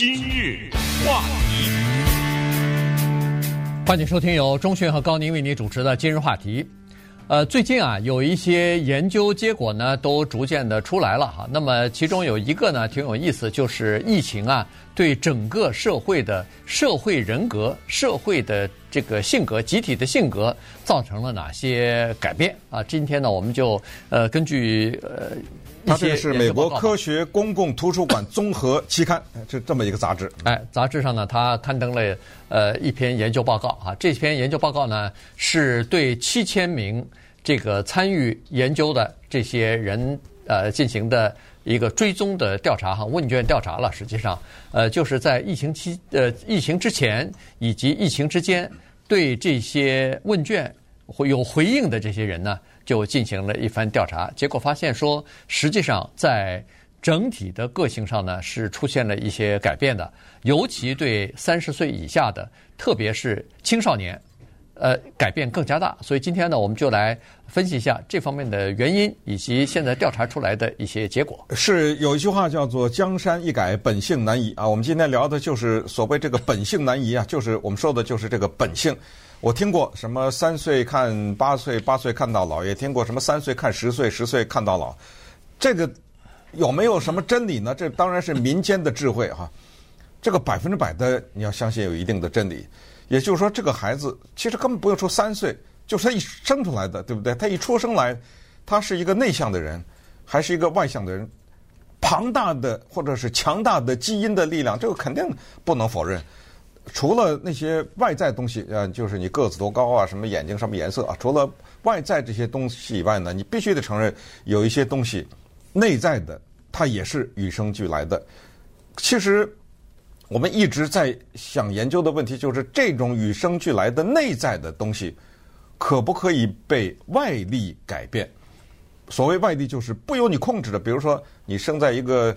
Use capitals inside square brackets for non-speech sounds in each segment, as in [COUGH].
今日话题，欢迎收听由钟迅和高宁为你主持的今日话题。呃，最近啊，有一些研究结果呢，都逐渐的出来了哈。那么其中有一个呢，挺有意思，就是疫情啊，对整个社会的社会人格、社会的这个性格、集体的性格，造成了哪些改变啊？今天呢，我们就呃，根据呃。它这是美国科学公共图书馆综合期刊，这这么一个杂志。哎，杂志上呢，它刊登了呃一篇研究报告啊。这篇研究报告呢，是对七千名这个参与研究的这些人呃进行的一个追踪的调查哈，问卷调查了。实际上，呃，就是在疫情期呃疫情之前以及疫情之间，对这些问卷会有回应的这些人呢。就进行了一番调查，结果发现说，实际上在整体的个性上呢，是出现了一些改变的，尤其对三十岁以下的，特别是青少年，呃，改变更加大。所以今天呢，我们就来分析一下这方面的原因，以及现在调查出来的一些结果。是有一句话叫做“江山易改，本性难移”啊，我们今天聊的就是所谓这个“本性难移”啊，就是我们说的就是这个本性。我听过什么三岁看八岁，八岁看到老，也听过什么三岁看十岁，十岁看到老。这个有没有什么真理呢？这当然是民间的智慧哈。这个百分之百的你要相信有一定的真理。也就是说，这个孩子其实根本不用说三岁，就是他一生出来的，对不对？他一出生来，他是一个内向的人，还是一个外向的人？庞大的或者是强大的基因的力量，这个肯定不能否认。除了那些外在东西，呃，就是你个子多高啊，什么眼睛什么颜色啊，除了外在这些东西以外呢，你必须得承认有一些东西内在的，它也是与生俱来的。其实我们一直在想研究的问题，就是这种与生俱来的内在的东西，可不可以被外力改变？所谓外力，就是不由你控制的。比如说，你生在一个。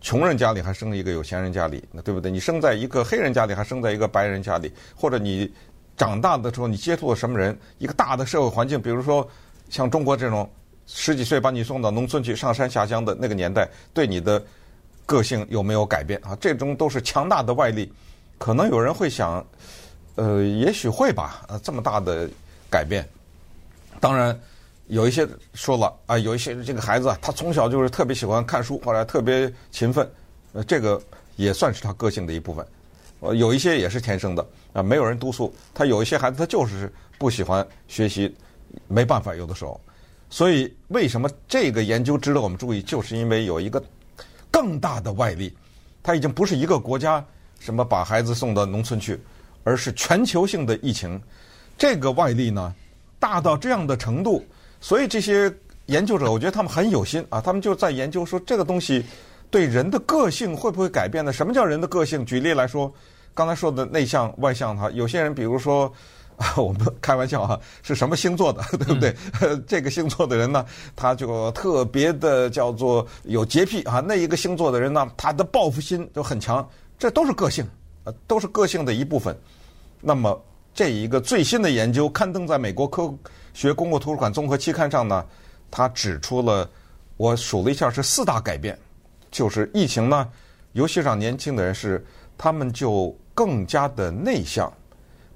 穷人家里还生一个有钱人家里，那对不对？你生在一个黑人家里，还生在一个白人家里，或者你长大的时候你接触了什么人？一个大的社会环境，比如说像中国这种十几岁把你送到农村去上山下乡的那个年代，对你的个性有没有改变啊？这种都是强大的外力。可能有人会想，呃，也许会吧，呃，这么大的改变，当然。有一些说了啊，有一些这个孩子啊他从小就是特别喜欢看书，后来特别勤奋，呃，这个也算是他个性的一部分。呃，有一些也是天生的啊，没有人督促他。有一些孩子他就是不喜欢学习，没办法，有的时候。所以为什么这个研究值得我们注意，就是因为有一个更大的外力，他已经不是一个国家什么把孩子送到农村去，而是全球性的疫情。这个外力呢，大到这样的程度。所以这些研究者，我觉得他们很有心啊，他们就在研究说这个东西对人的个性会不会改变呢？什么叫人的个性？举例来说，刚才说的内向外向哈，有些人比如说啊，[LAUGHS] 我们开玩笑哈，是什么星座的，[LAUGHS] 对不对？[LAUGHS] 这个星座的人呢，他就特别的叫做有洁癖啊，那一个星座的人呢，他的报复心就很强，这都是个性，呃，都是个性的一部分。那么这一个最新的研究刊登在美国科。学公共图书馆综合期刊上呢，他指出了，我数了一下是四大改变，就是疫情呢，尤其让年轻的人是他们就更加的内向，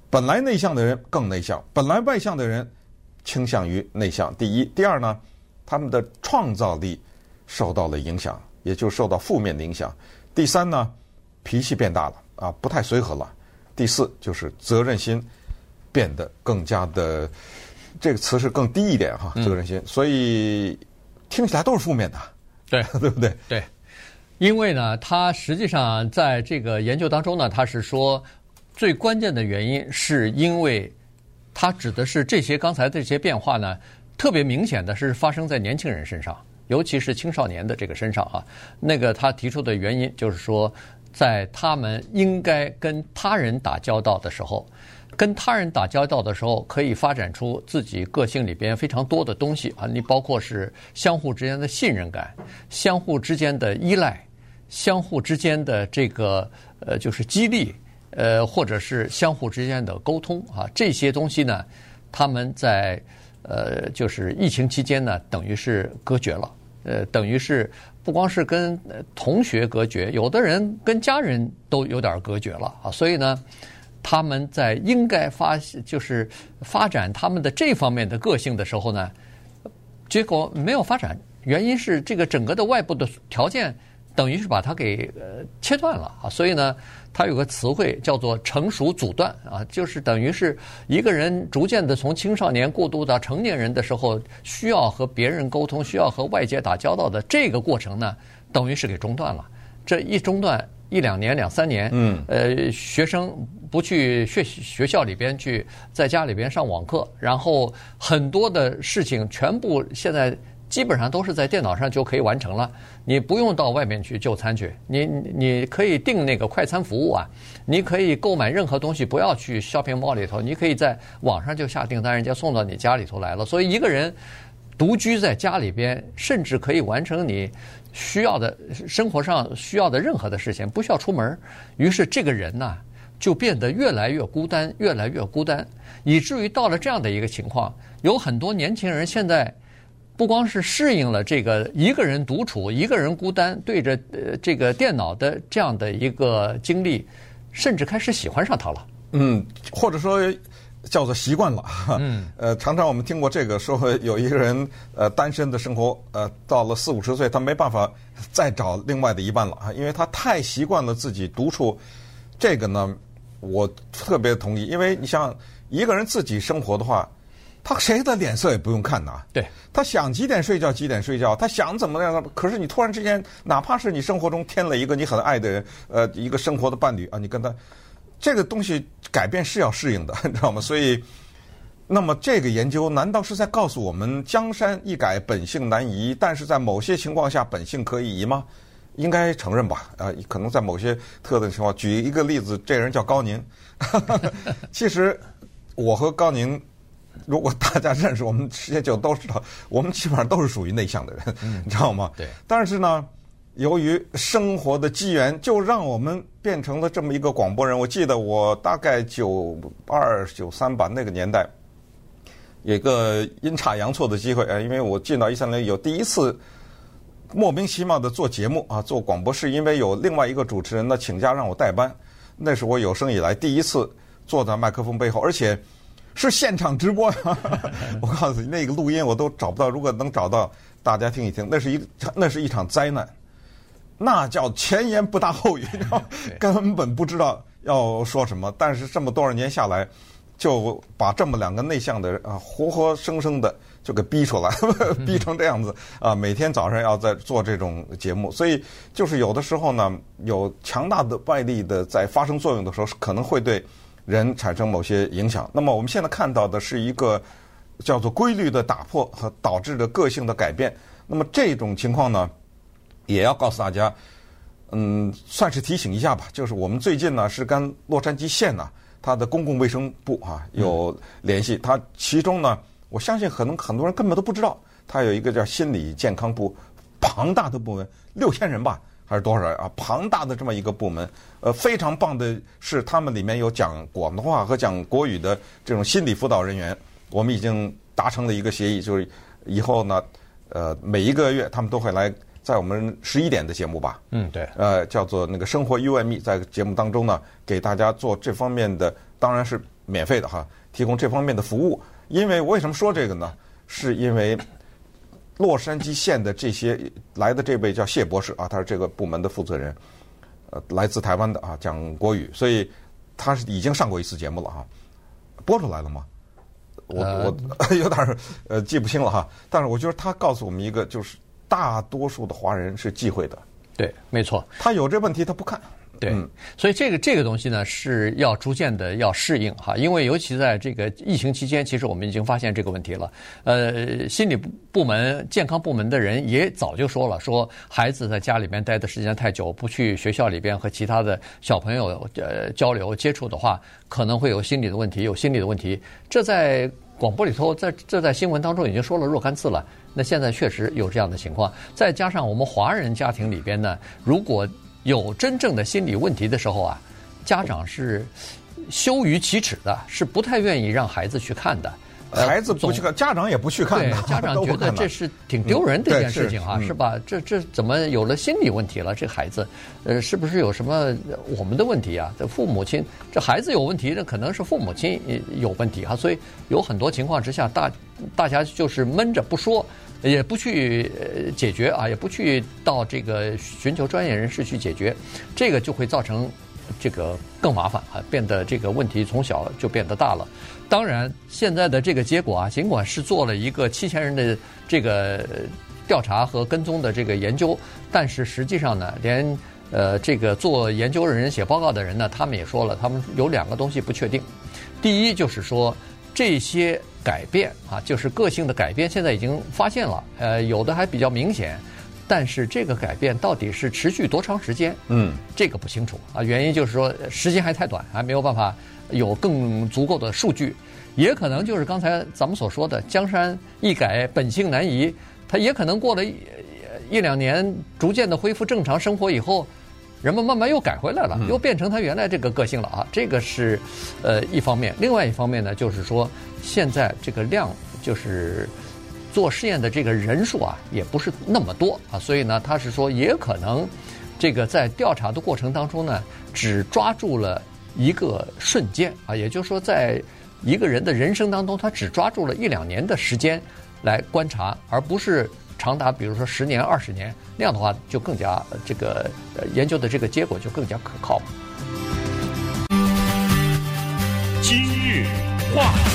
本来内向的人更内向，本来外向的人倾向于内向。第一，第二呢，他们的创造力受到了影响，也就受到负面的影响。第三呢，脾气变大了啊，不太随和了。第四就是责任心变得更加的。这个词是更低一点哈，责任心，所以听起来都是负面的，对 [LAUGHS] 对不对？对，因为呢，他实际上在这个研究当中呢，他是说最关键的原因是因为他指的是这些刚才这些变化呢，特别明显的是发生在年轻人身上，尤其是青少年的这个身上啊。那个他提出的原因就是说，在他们应该跟他人打交道的时候。跟他人打交道的时候，可以发展出自己个性里边非常多的东西啊！你包括是相互之间的信任感、相互之间的依赖、相互之间的这个呃就是激励，呃或者是相互之间的沟通啊，这些东西呢，他们在呃就是疫情期间呢，等于是隔绝了。呃，等于是不光是跟同学隔绝，有的人跟家人都有点隔绝了啊。所以呢，他们在应该发就是发展他们的这方面的个性的时候呢，结果没有发展，原因是这个整个的外部的条件。等于是把它给呃切断了啊，所以呢，它有个词汇叫做成熟阻断啊，就是等于是一个人逐渐的从青少年过渡到成年人的时候，需要和别人沟通，需要和外界打交道的这个过程呢，等于是给中断了。这一中断一两年、两三年，嗯，呃，学生不去学学校里边去，在家里边上网课，然后很多的事情全部现在。基本上都是在电脑上就可以完成了，你不用到外面去就餐去，你你可以订那个快餐服务啊，你可以购买任何东西，不要去 shopping mall 里头，你可以在网上就下订单，人家送到你家里头来了。所以一个人独居在家里边，甚至可以完成你需要的生活上需要的任何的事情，不需要出门。于是这个人呐，就变得越来越孤单，越来越孤单，以至于到了这样的一个情况，有很多年轻人现在。不光是适应了这个一个人独处、一个人孤单对着呃这个电脑的这样的一个经历，甚至开始喜欢上它了。嗯，或者说叫做习惯了。嗯。[LAUGHS] 呃，常常我们听过这个说，有一个人呃单身的生活，呃到了四五十岁，他没办法再找另外的一半了啊，因为他太习惯了自己独处。这个呢，我特别同意，因为你像一个人自己生活的话。他谁的脸色也不用看呐，对，他想几点睡觉几点睡觉，他想怎么样？可是你突然之间，哪怕是你生活中添了一个你很爱的人，呃，一个生活的伴侣啊，你跟他这个东西改变是要适应的，[LAUGHS] 你知道吗？所以，那么这个研究难道是在告诉我们江山易改，本性难移？但是在某些情况下，本性可以移吗？应该承认吧？啊，可能在某些特定情况，举一个例子，这人叫高宁，[LAUGHS] 其实我和高宁。如果大家认识我们时间久，都知道我们基本上都是属于内向的人，嗯、你知道吗？对。但是呢，由于生活的机缘，就让我们变成了这么一个广播人。我记得我大概九二九三吧，那个年代，有个阴差阳错的机会，呃，因为我进到一三零有第一次莫名其妙的做节目啊，做广播，是因为有另外一个主持人呢请假让我代班，那是我有生以来第一次坐在麦克风背后，而且。是现场直播呀！[LAUGHS] 我告诉你，那个录音我都找不到。如果能找到，大家听一听，那是一那是一场灾难，那叫前言不搭后语，[LAUGHS] [LAUGHS] 根本不知道要说什么。但是这么多少年下来，就把这么两个内向的人啊，活活生生的就给逼出来，[LAUGHS] 逼成这样子啊！每天早上要在做这种节目，所以就是有的时候呢，有强大的外力的在发生作用的时候，可能会对。人产生某些影响，那么我们现在看到的是一个叫做规律的打破和导致的个性的改变。那么这种情况呢，也要告诉大家，嗯，算是提醒一下吧。就是我们最近呢是跟洛杉矶县呢，它的公共卫生部啊有联系。它其中呢，我相信可能很多人根本都不知道，它有一个叫心理健康部，庞大的部门，六千人吧。还是多少人啊？庞大的这么一个部门，呃，非常棒的是，他们里面有讲广东话和讲国语的这种心理辅导人员。我们已经达成了一个协议，就是以后呢，呃，每一个月他们都会来在我们十一点的节目吧。嗯，对。呃，叫做那个生活 You and Me，在节目当中呢，给大家做这方面的，当然是免费的哈，提供这方面的服务。因为为什么说这个呢？是因为。洛杉矶县的这些来的这位叫谢博士啊，他是这个部门的负责人，呃，来自台湾的啊，讲国语，所以他是已经上过一次节目了哈，播出来了吗？我我 [LAUGHS] 有点呃记不清了哈，但是我觉得他告诉我们一个，就是大多数的华人是忌讳的，对，没错，他有这问题他不看。对，所以这个这个东西呢，是要逐渐的要适应哈，因为尤其在这个疫情期间，其实我们已经发现这个问题了。呃，心理部门、健康部门的人也早就说了，说孩子在家里边待的时间太久，不去学校里边和其他的小朋友呃交流接触的话，可能会有心理的问题，有心理的问题。这在广播里头，在这在新闻当中已经说了若干次了。那现在确实有这样的情况，再加上我们华人家庭里边呢，如果有真正的心理问题的时候啊，家长是羞于启齿的，是不太愿意让孩子去看的。孩子不去看，家长也不去看，对，[LAUGHS] 家长觉得这是挺丢人的一件事情啊，是吧？这这怎么有了心理问题了？这孩子，呃，是不是有什么我们的问题啊？这父母亲，这孩子有问题，那可能是父母亲有问题哈。所以有很多情况之下，大大家就是闷着不说，也不去解决啊，也不去到这个寻求专业人士去解决，这个就会造成。这个更麻烦啊，变得这个问题从小就变得大了。当然，现在的这个结果啊，尽管是做了一个七千人的这个调查和跟踪的这个研究，但是实际上呢，连呃这个做研究的人写报告的人呢，他们也说了，他们有两个东西不确定。第一就是说，这些改变啊，就是个性的改变，现在已经发现了，呃，有的还比较明显。但是这个改变到底是持续多长时间？嗯，这个不清楚啊。原因就是说时间还太短，还没有办法有更足够的数据。也可能就是刚才咱们所说的“江山易改，本性难移”。他也可能过了一一两年，逐渐的恢复正常生活以后，人们慢慢又改回来了，又变成他原来这个个性了啊。这个是呃一方面，另外一方面呢，就是说现在这个量就是。做试验的这个人数啊，也不是那么多啊，所以呢，他是说也可能，这个在调查的过程当中呢，只抓住了一个瞬间啊，也就是说，在一个人的人生当中，他只抓住了一两年的时间来观察，而不是长达比如说十年、二十年，那样的话就更加这个研究的这个结果就更加可靠。今日话题。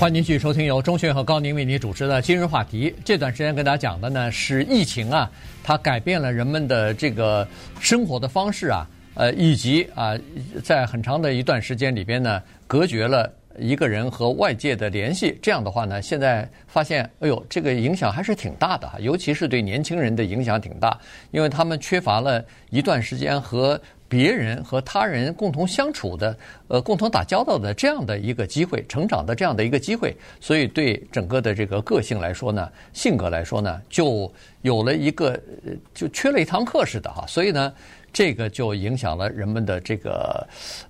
欢迎继续收听由钟迅和高宁为您主持的今日话题。这段时间跟大家讲的呢是疫情啊，它改变了人们的这个生活的方式啊，呃，以及啊，在很长的一段时间里边呢，隔绝了一个人和外界的联系。这样的话呢，现在发现，哎呦，这个影响还是挺大的，尤其是对年轻人的影响挺大，因为他们缺乏了一段时间和。别人和他人共同相处的，呃，共同打交道的这样的一个机会，成长的这样的一个机会，所以对整个的这个个性来说呢，性格来说呢，就有了一个，就缺了一堂课似的哈。所以呢，这个就影响了人们的这个，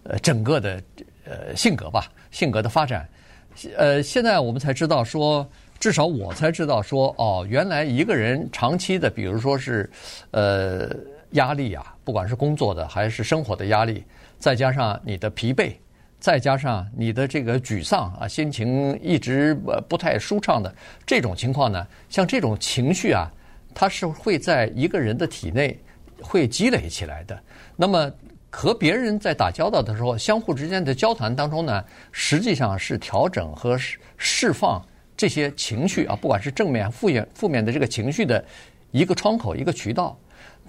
呃，整个的呃性格吧，性格的发展。呃，现在我们才知道说，至少我才知道说，哦，原来一个人长期的，比如说是，呃。压力啊，不管是工作的还是生活的压力，再加上你的疲惫，再加上你的这个沮丧啊，心情一直不太舒畅的这种情况呢，像这种情绪啊，它是会在一个人的体内会积累起来的。那么和别人在打交道的时候，相互之间的交谈当中呢，实际上是调整和释放这些情绪啊，不管是正面、负面、负面的这个情绪的一个窗口、一个渠道。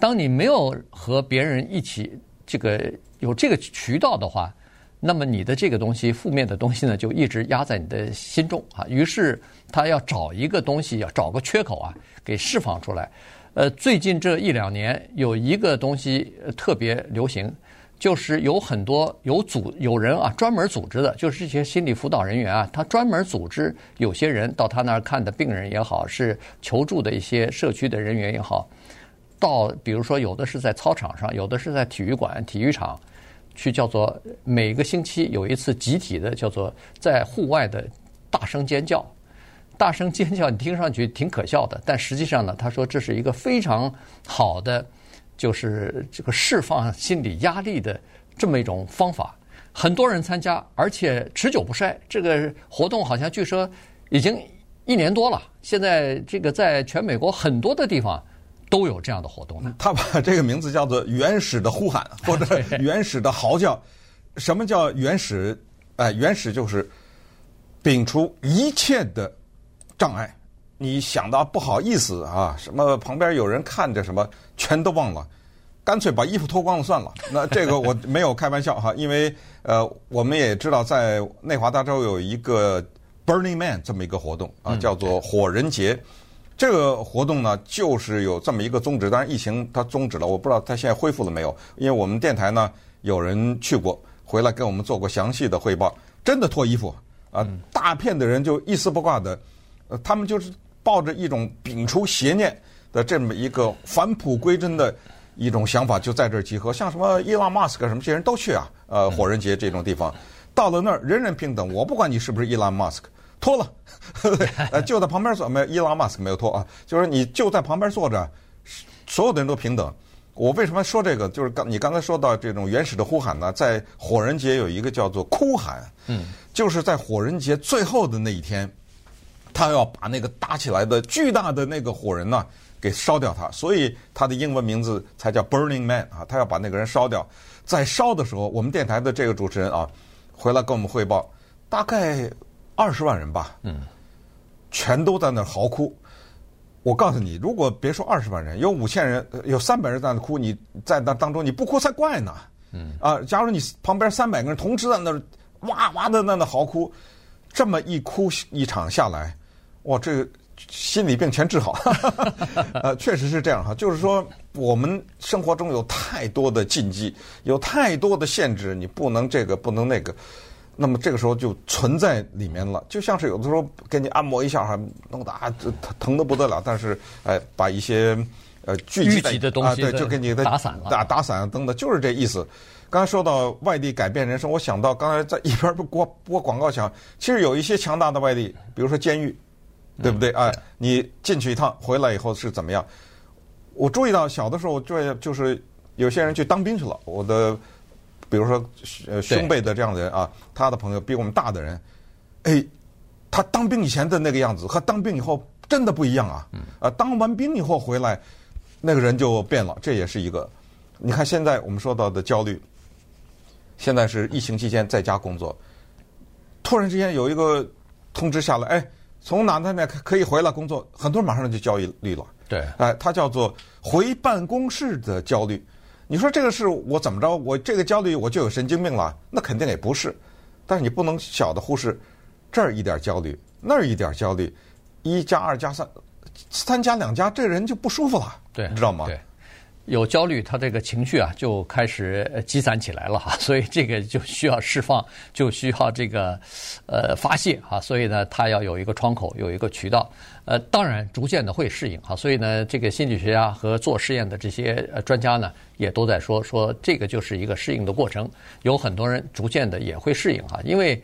当你没有和别人一起这个有这个渠道的话，那么你的这个东西负面的东西呢，就一直压在你的心中啊。于是他要找一个东西，要找个缺口啊，给释放出来。呃，最近这一两年有一个东西特别流行，就是有很多有组有人啊，专门组织的，就是这些心理辅导人员啊，他专门组织有些人到他那儿看的病人也好，是求助的一些社区的人员也好。到比如说，有的是在操场上，有的是在体育馆、体育场，去叫做每个星期有一次集体的叫做在户外的大声尖叫，大声尖叫，你听上去挺可笑的，但实际上呢，他说这是一个非常好的，就是这个释放心理压力的这么一种方法。很多人参加，而且持久不衰。这个活动好像据说已经一年多了，现在这个在全美国很多的地方。都有这样的活动呢。他把这个名字叫做 [LAUGHS] “原始的呼喊”或者“原始的嚎叫”。什么叫原始？哎，原始就是摒除一切的障碍。你想到不好意思啊，什么旁边有人看着，什么全都忘了，干脆把衣服脱光了算了。那这个我没有开玩笑哈，[LAUGHS] 因为呃，我们也知道在内华达州有一个 Burning Man 这么一个活动啊，叫做火人节。这个活动呢，就是有这么一个宗旨。当然，疫情它终止了，我不知道它现在恢复了没有。因为我们电台呢，有人去过，回来给我们做过详细的汇报。真的脱衣服啊，大片的人就一丝不挂的，呃，他们就是抱着一种摒除邪念的这么一个返璞归真的一种想法，就在这儿集合。像什么伊隆马斯克什么这些人都去啊，呃，火人节这种地方。到了那儿人人平等，我不管你是不是伊朗马斯克，脱了，[LAUGHS] 呃，就在旁边坐，没有伊朗马斯克没有脱啊，就是你就在旁边坐着，所有的人都平等。我为什么说这个？就是刚你刚才说到这种原始的呼喊呢，在火人节有一个叫做哭喊，嗯，就是在火人节最后的那一天，他要把那个搭起来的巨大的那个火人呢给烧掉他，所以他的英文名字才叫 Burning Man 啊，他要把那个人烧掉。在烧的时候，我们电台的这个主持人啊，回来跟我们汇报，大概二十万人吧，嗯，全都在那嚎哭。我告诉你，如果别说二十万人，有五千人，有三百人在那哭，你在那当中你不哭才怪呢。嗯啊，假如你旁边三百个人同时在那哇哇的在那嚎哭，这么一哭一场下来，哇，这个心理病全治好。[LAUGHS] 呃，确实是这样哈，就是说我们生活中有太多的禁忌，有太多的限制，你不能这个，不能那个。那么这个时候就存在里面了，就像是有的时候给你按摩一下，还弄得啊疼疼得不得了，但是哎，把一些呃聚集的东西啊，对，就给你的打散了，打打散等等，就是这意思。刚才说到外地改变人生，我想到刚才在一边播播广告讲，其实有一些强大的外地，比如说监狱，对不对？哎，你进去一趟，回来以后是怎么样？我注意到小的时候，就就是有些人去当兵去了，我的。比如说，呃，兄辈的这样的人啊，他的朋友比我们大的人，哎，他当兵以前的那个样子和当兵以后真的不一样啊。啊，当完兵以后回来，那个人就变了，这也是一个。你看现在我们说到的焦虑，现在是疫情期间在家工作，突然之间有一个通知下来，哎，从哪哪哪可以回来工作，很多人马上就焦虑了。对，哎，它叫做回办公室的焦虑。你说这个是我怎么着？我这个焦虑我就有神经病了？那肯定也不是。但是你不能小的忽视，这儿一点焦虑，那儿一点焦虑，一加二加三，三加两加，这人就不舒服了。对，你知道吗？对。有焦虑，他这个情绪啊就开始积攒起来了哈，[LAUGHS] 所以这个就需要释放，就需要这个呃发泄哈，所以呢，他要有一个窗口，有一个渠道。呃，当然逐渐的会适应哈，所以呢，这个心理学家和做实验的这些专家呢，也都在说说这个就是一个适应的过程。有很多人逐渐的也会适应哈，因为。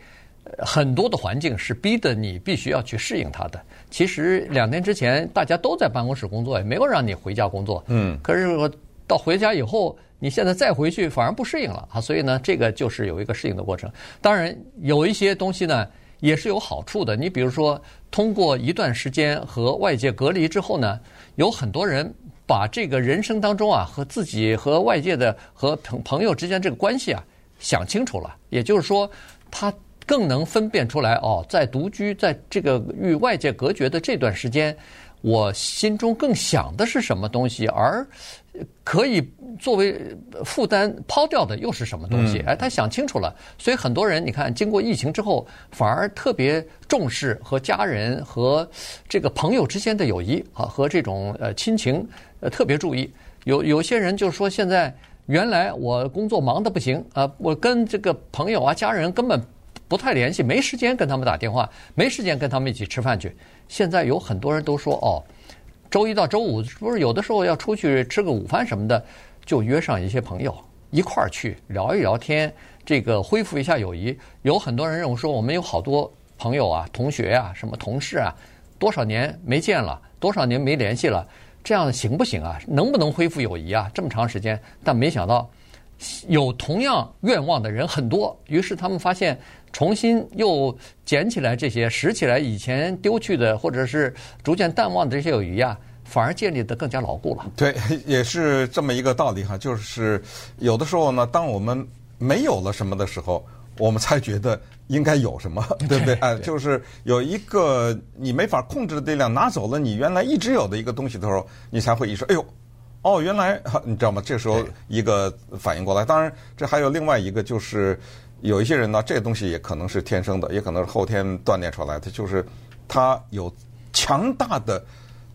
很多的环境是逼得你必须要去适应它的。其实两年之前大家都在办公室工作，也没有让你回家工作。嗯。可是我到回家以后，你现在再回去反而不适应了啊！所以呢，这个就是有一个适应的过程。当然，有一些东西呢也是有好处的。你比如说，通过一段时间和外界隔离之后呢，有很多人把这个人生当中啊和自己和外界的和朋朋友之间这个关系啊想清楚了。也就是说，他。更能分辨出来哦，在独居，在这个与外界隔绝的这段时间，我心中更想的是什么东西，而可以作为负担抛掉的又是什么东西？哎，他想清楚了，所以很多人你看，经过疫情之后，反而特别重视和家人和这个朋友之间的友谊啊，和这种呃亲情呃特别注意。有有些人就说，现在原来我工作忙得不行啊，我跟这个朋友啊、家人根本。不太联系，没时间跟他们打电话，没时间跟他们一起吃饭去。现在有很多人都说，哦，周一到周五不是有的时候要出去吃个午饭什么的，就约上一些朋友一块儿去聊一聊天，这个恢复一下友谊。有很多人认为说，我们有好多朋友啊、同学啊、什么同事啊，多少年没见了，多少年没联系了，这样行不行啊？能不能恢复友谊啊？这么长时间，但没想到。有同样愿望的人很多，于是他们发现重新又捡起来这些拾起来以前丢去的或者是逐渐淡忘的这些友谊啊，反而建立得更加牢固了。对，也是这么一个道理哈，就是有的时候呢，当我们没有了什么的时候，我们才觉得应该有什么，[LAUGHS] 对不对？哎，就是有一个你没法控制的力量拿走了你原来一直有的一个东西的时候，你才会意识，哎呦。哦，原来你知道吗？这时候一个反应过来。当然，这还有另外一个，就是有一些人呢，这个东西也可能是天生的，也可能是后天锻炼出来的，就是他有强大的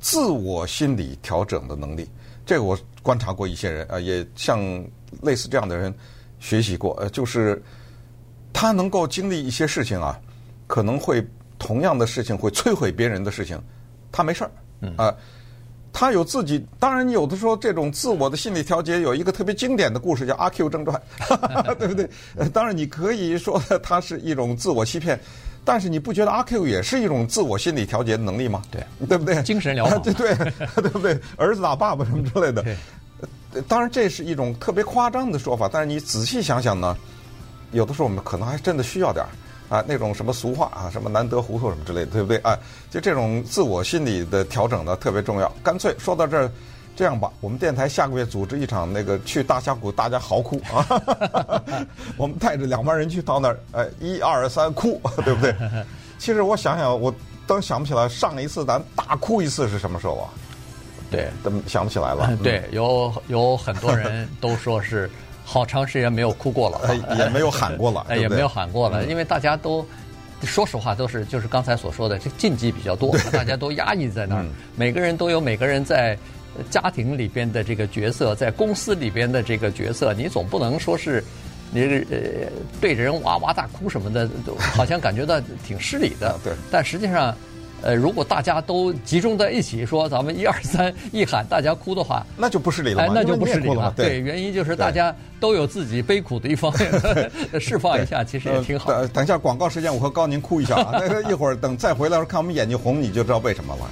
自我心理调整的能力。这个我观察过一些人啊，也像类似这样的人学习过。呃，就是他能够经历一些事情啊，可能会同样的事情会摧毁别人的事情，他没事儿啊。他有自己，当然你有的时候这种自我的心理调节有一个特别经典的故事叫《阿 Q 正传》，[LAUGHS] 对不对？当然你可以说它是一种自我欺骗，但是你不觉得阿 Q 也是一种自我心理调节的能力吗？对，对不对？精神疗法，[LAUGHS] 对对对不对？[LAUGHS] 儿子打爸爸什么之类的。当然这是一种特别夸张的说法，但是你仔细想想呢，有的时候我们可能还真的需要点儿啊，那种什么俗话啊，什么难得糊涂什么之类的，对不对？啊，就这种自我心理的调整呢，特别重要。干脆说到这儿，这样吧，我们电台下个月组织一场那个去大峡谷，大家嚎哭啊！[LAUGHS] 我们带着两万人去到那儿，哎，一二三哭，对不对？其实我想想，我都想不起来上一次咱大哭一次是什么时候啊？对，都想不起来了。[LAUGHS] 对，有有很多人都说是好长时间没有哭过了，也没有喊过了，也没有喊过了，[LAUGHS] 因为大家都说实话都是就是刚才所说的，这禁忌比较多，[LAUGHS] 大家都压抑在那儿。每个人都有每个人在家庭里边的这个角色，在公司里边的这个角色，你总不能说是你呃对着人哇哇大哭什么的，好像感觉到挺失礼的。[LAUGHS] 对，但实际上。呃，如果大家都集中在一起说，咱们一二三一喊，大家哭的话，那就不是理了。哎，那就不是理了。对，对，原因就是大家都有自己悲苦的一方面，[LAUGHS] [LAUGHS] 释放一下，其实也挺好。等等一下广告时间，我和高宁哭一下啊。那个一会儿等再回来时候看我们眼睛红，你就知道为什么了。